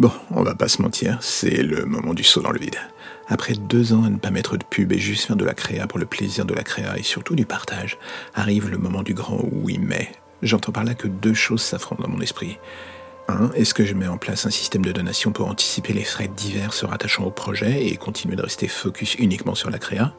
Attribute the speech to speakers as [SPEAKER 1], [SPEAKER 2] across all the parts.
[SPEAKER 1] Bon, on va pas se mentir, c'est le moment du saut dans le vide. Après deux ans à ne pas mettre de pub et juste faire de la créa pour le plaisir de la créa et surtout du partage, arrive le moment du grand oui mais. J'entends par là que deux choses s'affrontent dans mon esprit. Un, est-ce que je mets en place un système de donation pour anticiper les frais divers se rattachant au projet et continuer de rester focus uniquement sur la créa?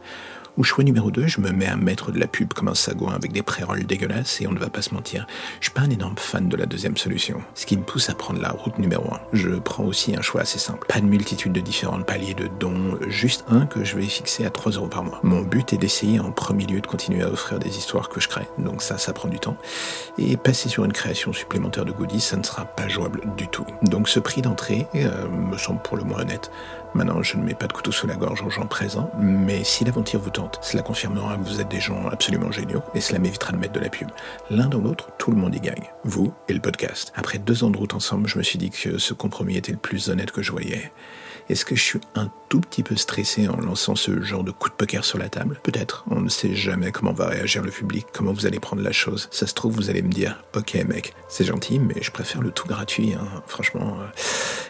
[SPEAKER 1] Ou choix numéro 2, je me mets à mettre de la pub comme un sagouin avec des pré-rolls dégueulasses et on ne va pas se mentir, je suis pas un énorme fan de la deuxième solution. Ce qui me pousse à prendre la route numéro 1. Je prends aussi un choix assez simple. Pas de multitude de différents paliers de dons, juste un que je vais fixer à 3 euros par mois. Mon but est d'essayer en premier lieu de continuer à offrir des histoires que je crée. Donc ça, ça prend du temps. Et passer sur une création supplémentaire de goodies, ça ne sera pas jouable du tout. Donc ce prix d'entrée euh, me semble pour le moins honnête. Maintenant, je ne mets pas de couteau sous la gorge aux gens présents, mais si l'aventure vous tente, cela confirmera que vous êtes des gens absolument géniaux et cela m'évitera de mettre de la pub. L'un dans l'autre, tout le monde y gagne. Vous et le podcast. Après deux ans de route ensemble, je me suis dit que ce compromis était le plus honnête que je voyais. Est-ce que je suis un tout petit peu stressé en lançant ce genre de coup de poker sur la table? Peut-être. On ne sait jamais comment va réagir le public, comment vous allez prendre la chose. Ça se trouve, vous allez me dire, ok mec, c'est gentil, mais je préfère le tout gratuit, hein. franchement. Euh.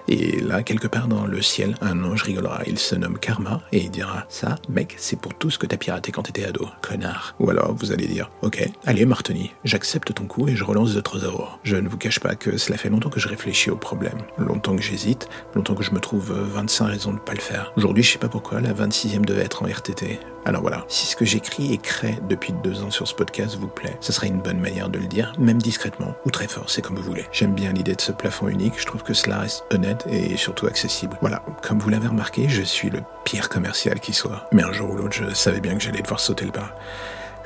[SPEAKER 1] Et là, quelque part dans le ciel, un ange rigolera. Il se nomme Karma et il dira, ça, mec, c'est pour tout ce que t'as piraté quand t'étais ado, connard. Ou alors, vous allez dire, ok, allez Martoni, j'accepte ton coup et je relance 3 euros. Je ne vous cache pas que cela fait longtemps que je réfléchis au problème. Longtemps que j'hésite, longtemps que je me trouve 25 raisons de pas le faire. Aujourd'hui, je sais pas pourquoi, la 26e devait être en RTT. Alors voilà, si ce que j'écris et crée depuis deux ans sur ce podcast vous plaît, ce serait une bonne manière de le dire, même discrètement ou très fort, c'est comme vous voulez. J'aime bien l'idée de ce plafond unique, je trouve que cela reste honnête et surtout accessible. Voilà, comme vous l'avez remarqué, je suis le pire commercial qui soit. Mais un jour ou l'autre, je savais bien que j'allais devoir sauter le pas.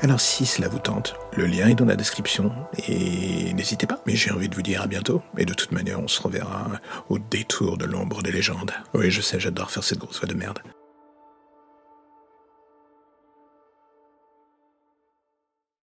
[SPEAKER 1] Alors si cela vous tente, le lien est dans la description et n'hésitez pas. Mais j'ai envie de vous dire à bientôt. Et de toute manière, on se reverra au détour de l'ombre des légendes. Oui, je sais, j'adore faire cette grosse voix de merde.